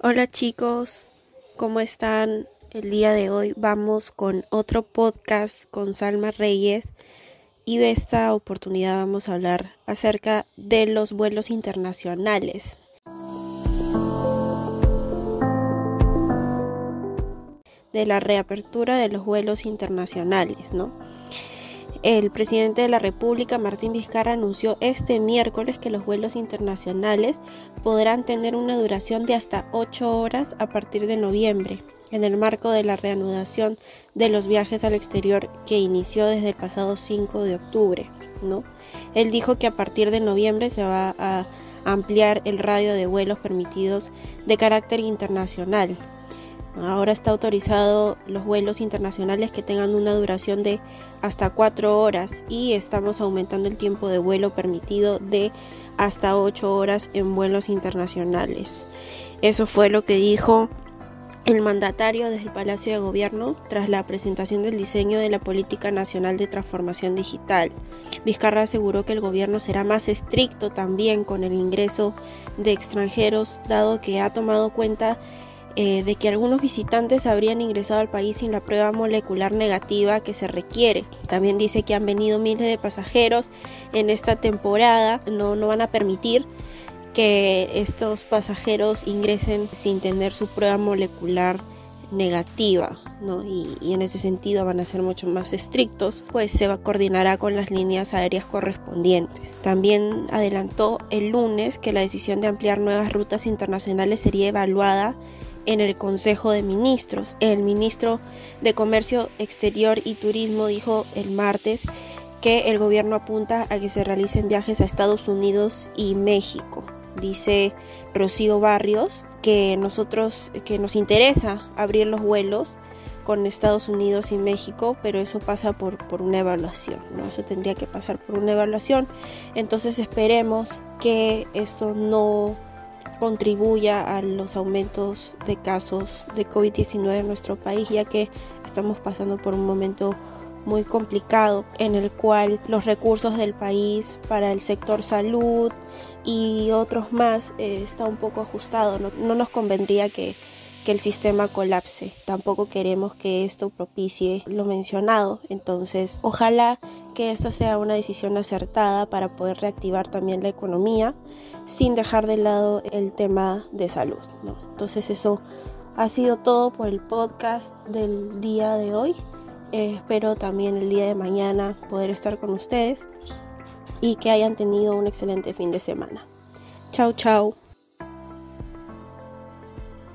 Hola chicos, ¿cómo están? El día de hoy vamos con otro podcast con Salma Reyes y de esta oportunidad vamos a hablar acerca de los vuelos internacionales. De la reapertura de los vuelos internacionales, ¿no? El presidente de la República, Martín Vizcarra, anunció este miércoles que los vuelos internacionales podrán tener una duración de hasta 8 horas a partir de noviembre, en el marco de la reanudación de los viajes al exterior que inició desde el pasado 5 de octubre. ¿no? Él dijo que a partir de noviembre se va a ampliar el radio de vuelos permitidos de carácter internacional Ahora está autorizado los vuelos internacionales que tengan una duración de hasta 4 horas y estamos aumentando el tiempo de vuelo permitido de hasta 8 horas en vuelos internacionales. Eso fue lo que dijo el mandatario desde el Palacio de Gobierno tras la presentación del diseño de la Política Nacional de Transformación Digital. Vizcarra aseguró que el gobierno será más estricto también con el ingreso de extranjeros, dado que ha tomado cuenta eh, de que algunos visitantes habrían ingresado al país sin la prueba molecular negativa que se requiere. También dice que han venido miles de pasajeros en esta temporada, no, no van a permitir que estos pasajeros ingresen sin tener su prueba molecular negativa, ¿no? Y, y, en ese sentido van a ser mucho más estrictos, pues se va, coordinará con las líneas aéreas correspondientes. También adelantó el lunes que la decisión de ampliar nuevas rutas internacionales sería evaluada en el Consejo de Ministros. El ministro de Comercio Exterior y Turismo dijo el martes que el gobierno apunta a que se realicen viajes a Estados Unidos y México. Dice Rocío Barrios que nosotros que nos interesa abrir los vuelos con Estados Unidos y México, pero eso pasa por, por una evaluación, ¿no? Eso tendría que pasar por una evaluación. Entonces esperemos que esto no contribuya a los aumentos de casos de COVID-19 en nuestro país, ya que estamos pasando por un momento muy complicado en el cual los recursos del país para el sector salud y otros más eh, está un poco ajustado. no nos convendría que que el sistema colapse. Tampoco queremos que esto propicie lo mencionado. Entonces, ojalá que esta sea una decisión acertada para poder reactivar también la economía sin dejar de lado el tema de salud. ¿no? Entonces, eso ha sido todo por el podcast del día de hoy. Eh, espero también el día de mañana poder estar con ustedes y que hayan tenido un excelente fin de semana. Chao, chao.